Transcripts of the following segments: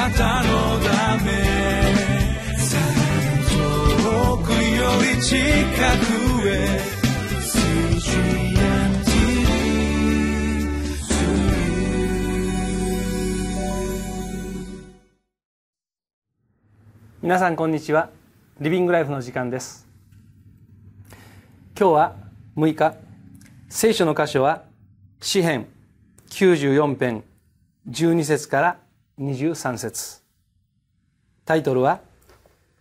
なたのため遠くより近くへ皆さんこんにちは。リビングライフの時間です。今日は6日。聖書の箇所は詩編94編12節から23節。タイトルは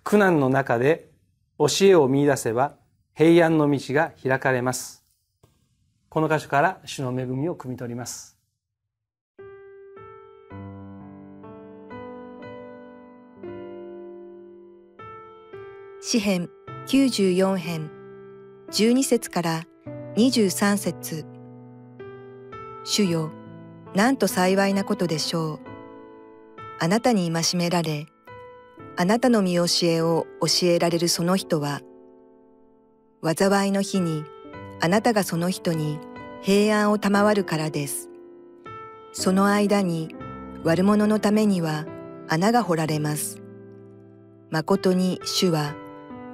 苦難の中で教えを見出せば平安の道が開かれます。この箇所から主の恵みを汲み取ります。詩編94編。12節から23節。主よ、なんと幸いなことでしょう。あなたに戒められ、あなたの見教えを教えられるその人は、災いの日にあなたがその人に平安を賜るからです。その間に悪者のためには穴が掘られます。誠に主は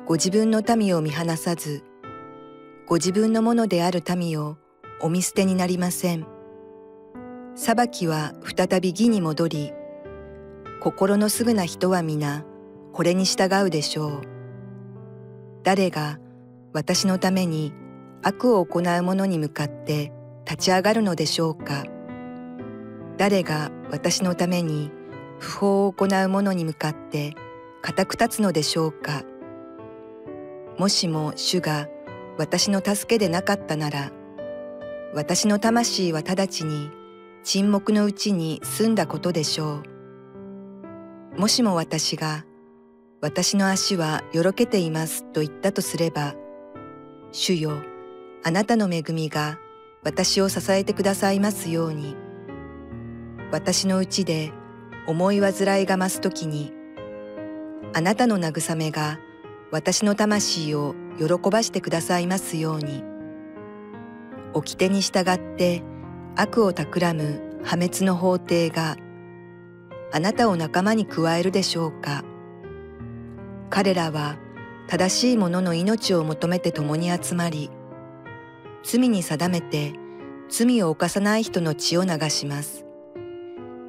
ご自分の民を見放さず、ご自分のものである民をお見捨てになりません。裁きは再び義に戻り、心のすぐな人は皆これに従うでしょう。誰が私のために悪を行う者に向かって立ち上がるのでしょうか。誰が私のために不法を行う者に向かって固く立つのでしょうか。もしも主が私の助けでなかったなら、私の魂は直ちに沈黙のうちに済んだことでしょう。もしも私が、私の足はよろけていますと言ったとすれば、主よ、あなたの恵みが私を支えてくださいますように。私のうちで思い煩いが増すときに、あなたの慰めが私の魂を喜ばしてくださいますように。掟に従って悪を企む破滅の法廷があなたを仲間に加えるでしょうか？彼らは正しい者の命を求めて共に集まり、罪に定めて罪を犯さない人の血を流します。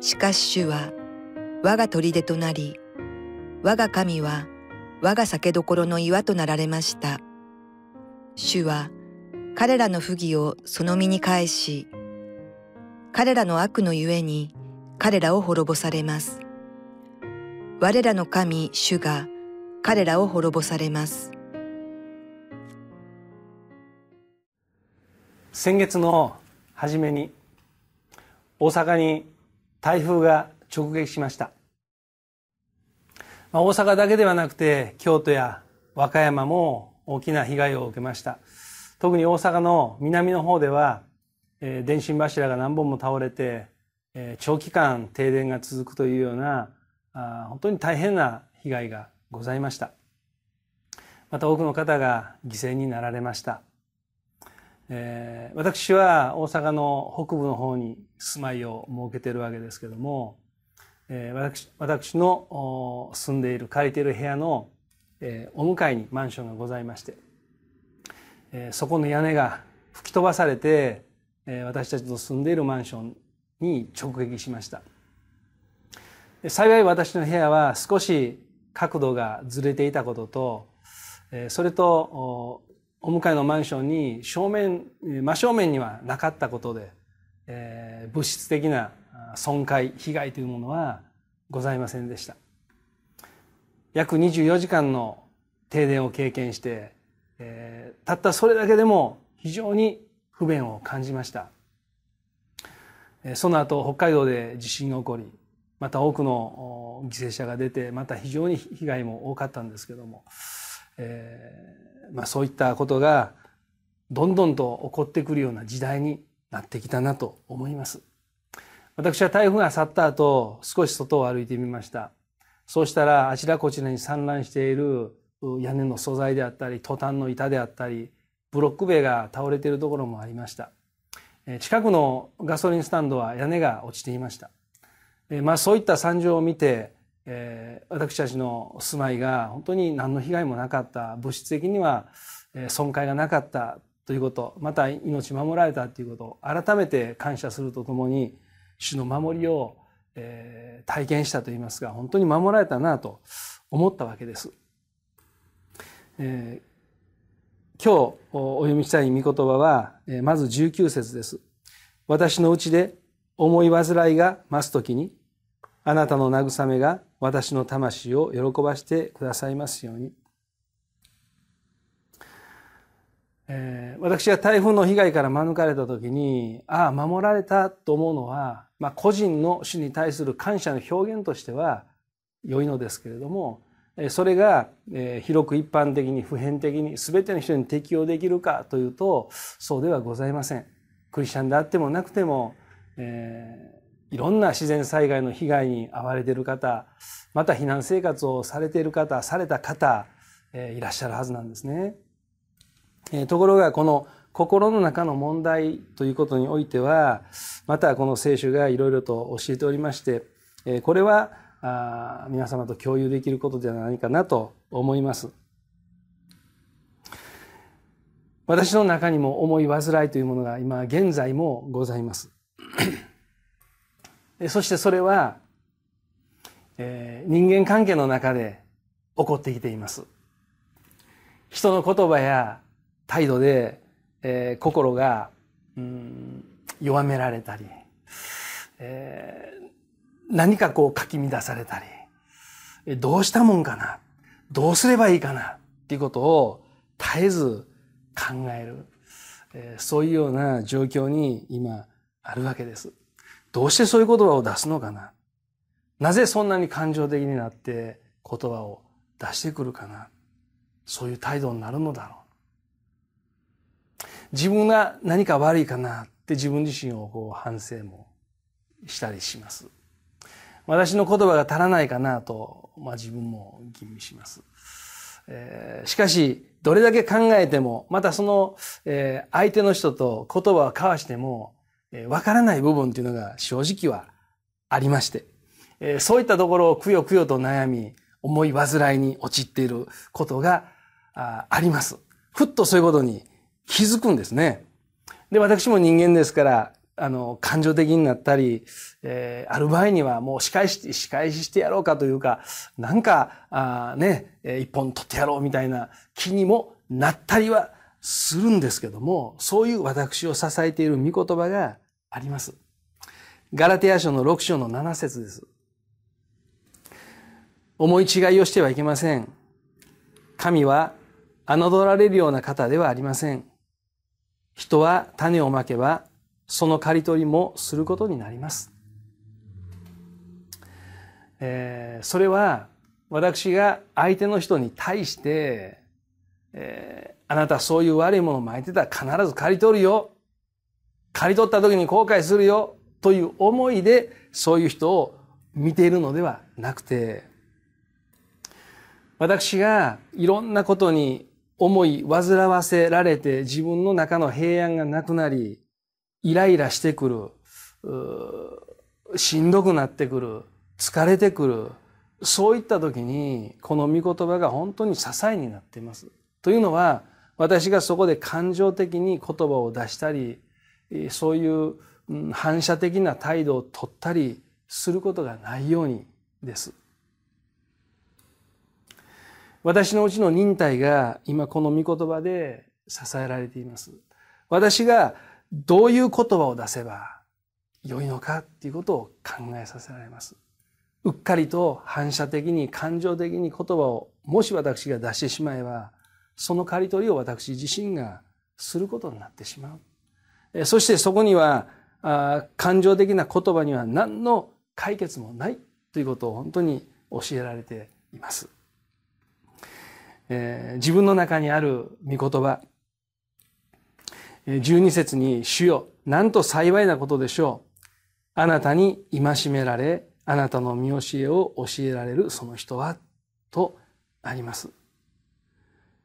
しかし主は我が砦となり、我が神は我が酒どころの岩となられました。主は彼らの不義をその身に返し、彼らの悪のゆえに彼らを滅ぼされます。我らの神主が彼らを滅ぼされます。先月の初めに大阪に台風が直撃しました。まあ、大阪だけではなくて京都や和歌山も大きな被害を受けました特に大阪の南の方では、えー、電信柱が何本も倒れて、え、長期間停電が続くというようなあ本当に大変な被害がございました。また多くの方が犠牲になられました、えー、私は大阪の北部の方に住まいを設けているわけですけどもえ私私の住んでいる借りている部屋の、えお向かいにマンションがございまして、えそこの屋根が吹き飛ばされて、え私たちの住んでいるマンションに直撃しました。幸い私の部屋は少し角度がずれていたこととそれとお向かいのマンションに正面真正面にはなかったことで物質的な損壊被害というものはございませんでした。約24時間の停電を経験して、たったそれだけでも非常に不便を感じました。その後北海道で地震が起こりまた多くの犠牲者が出てまた非常に被害も多かったんですけども、えーまあ、そういったことがどんどんと起こってくるような時代になってきたなと思います。私は台風が去った後、少し外を歩いてみました。そうしたら、あちらこちらに散乱している屋根の素材であったり、トタンの板であったり、ブロック塀が倒れているところもありました。近くのガソリンスタンドは屋根が落ちていました。まあそういった惨状を見て、えー、私たちの住まいが本当に何の被害もなかった物質的には損壊がなかったということまた命守られたということを改めて感謝するとともに主の守りを、えー、体験したといいますか本当に守られたなと思ったわけです。えー、今日お読みしたい御言葉は、え、まず19節です。私のうちで思い煩いが増すときにあなたの慰めが私の魂を喜ばしてくださいますように。えー、私が台風の被害から免れた時にああ守られたと思うのは、まあ、個人の主に対する感謝の表現としては良いのですけれどもそれが広く一般的に普遍的に全ての人に適用できるかというとそうではございません。クリスチャンであってもなくても、えー、いろんな自然災害の被害に遭われている方また避難生活をされている方された方、えー、いらっしゃるはずなんですね。えところがこの心の中の問題ということにおいてはまたこの聖書がいろいろと教えておりましてえこれはあ皆様と共有できることではないかなと思います。私の中にも思い煩いというものが今現在もございます。そしてそれは、え人間関係の中で起こってきています。人の言葉や態度で、えー、心が、うん、弱められたり、えー、何かこうかき乱されたり、どうしたもんかな、どうすればいいかな？っていうことを絶えず考える、え、そういうような状況に今あるわけです。どうしてそういう言葉を出すのかな？なぜそんなに感情的になって言葉を出してくるかな？そういう態度になるのだろう。自分が何か悪いかな？って自分自身をこう反省もしたりします。私の言葉が足らないかなと、まあ、自分も吟味します。えー、しかし、どれだけ考えても、またその、えー、相手の人と言葉を交わしても、えー、わからない部分というのが正直はありまして、えー、そういったところをくよくよと悩み、思い煩いに陥っていることがああります。ふっとそういうことに気づくんですね。で、私も人間ですから、あの、感情的になったり、えー、ある場合にはもう仕返し、仕返ししてやろうかというか、なんか、あね、一本取ってやろうみたいな気にもなったりはするんですけども、そういう私を支えている御言葉があります。ガラテヤ書の6章の7節です。思い違いをしてはいけません。神は侮られるような方ではありません。人は種をまけば、その刈り取りもすることになります。えー、それは、私が相手の人に対して、えー、あなたそういう悪いものを巻いてたら必ず刈り取るよ。刈り取った時に後悔するよ。という思いで、そういう人を見ているのではなくて、私がいろんなことに思い煩わせられて自分の中の平安がなくなり、イライラしてくる、しんどくなってくる、疲れてくる、そういった時に、この御言葉が本当に支えになっています。というのは、私がそこで感情的に言葉を出したり、そういう反射的な態度を取ったりすることがないようにです。私のうちの忍耐が今この御言葉で支えられています。私がどういう言葉を出せば良いのかっていうことを考えさせられます。うっかりと反射的に感情的に言葉をもし私が出してしまえばその刈り取りを私自身がすることになってしまう。そしてそこには感情的な言葉には何の解決もないということを本当に教えられています。えー、自分の中にある御言葉、12節に主よ、なんと幸いなことでしょう。あなたに戒められ、あなたの見教えを教えられるその人は、とあります。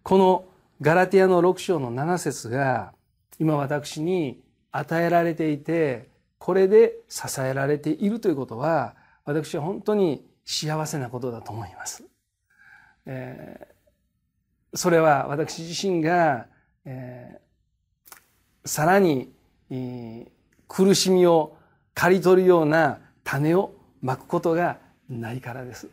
このガラティアの6章の7節が、今私に与えられていて、これで支えられているということは、私は本当に幸せなことだと思います。えー、それは私自身が、えー、さらに、えー、苦しみを刈り取るような種をまくことがないからです。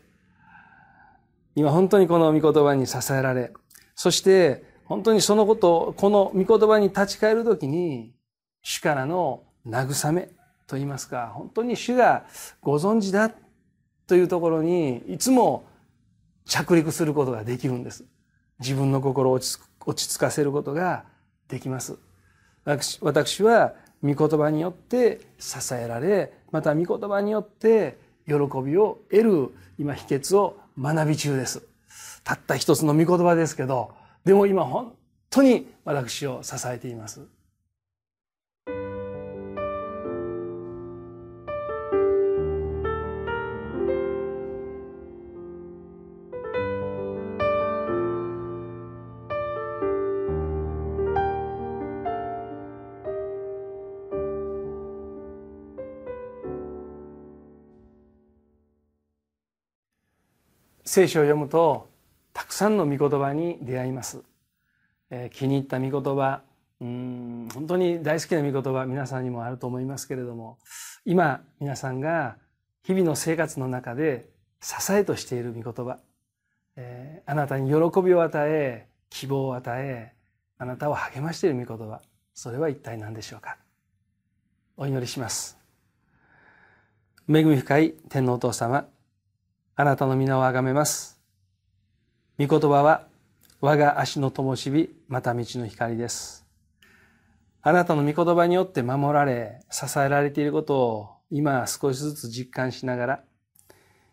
今本当にこの御言葉に支えられ、そして本当にそのことを、この御言葉に立ち返るときに、主からの慰めと言いますか、本当に主がご存知だというところに、いつも着陸することができるんです。自分の心を落ち着かせることができます。私は御言葉によって支えられ、また御言葉によって喜びを得る今秘訣を学び中です。たった一つの御言葉ですけど、でも今本当に私を支えています。聖書を読むとたくさんの御言葉に出会います、えー、気に入った御言葉うん本当に大好きな御言葉皆さんにもあると思いますけれども今皆さんが日々の生活の中で支えとしている御言葉、えー、あなたに喜びを与え希望を与えあなたを励ましている御言葉それは一体何でしょうか。お祈りします。恵み深い天皇お父様あなたの皆をあがめます。御言葉は我が足の灯火、また道の光です。あなたの御言葉によって守られ、支えられていることを今少しずつ実感しながら、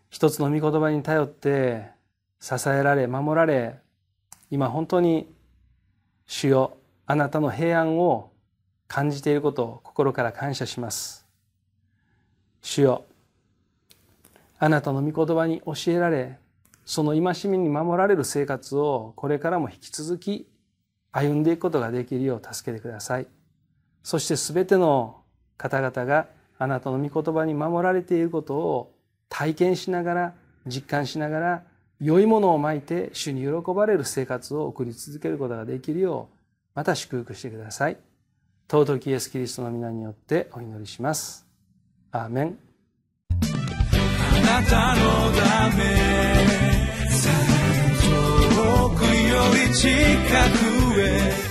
一つの御言葉に頼って支えられ、守られ、今本当に主よ、あなたの平安を感じていることを心から感謝します。主よ、あなたの御言葉に教えられ、その戒めに守られる生活をこれからも引き続き歩んでいくことができるよう助けてください。そしてすべての方々があなたの御言葉に守られていることを体験しながら、実感しながら、良いものをまいて主に喜ばれる生活を送り続けることができるよう、また祝福してください。尊きイエス・キリストの皆によってお祈りします。アーメン。なたのため。遠くより近くへ。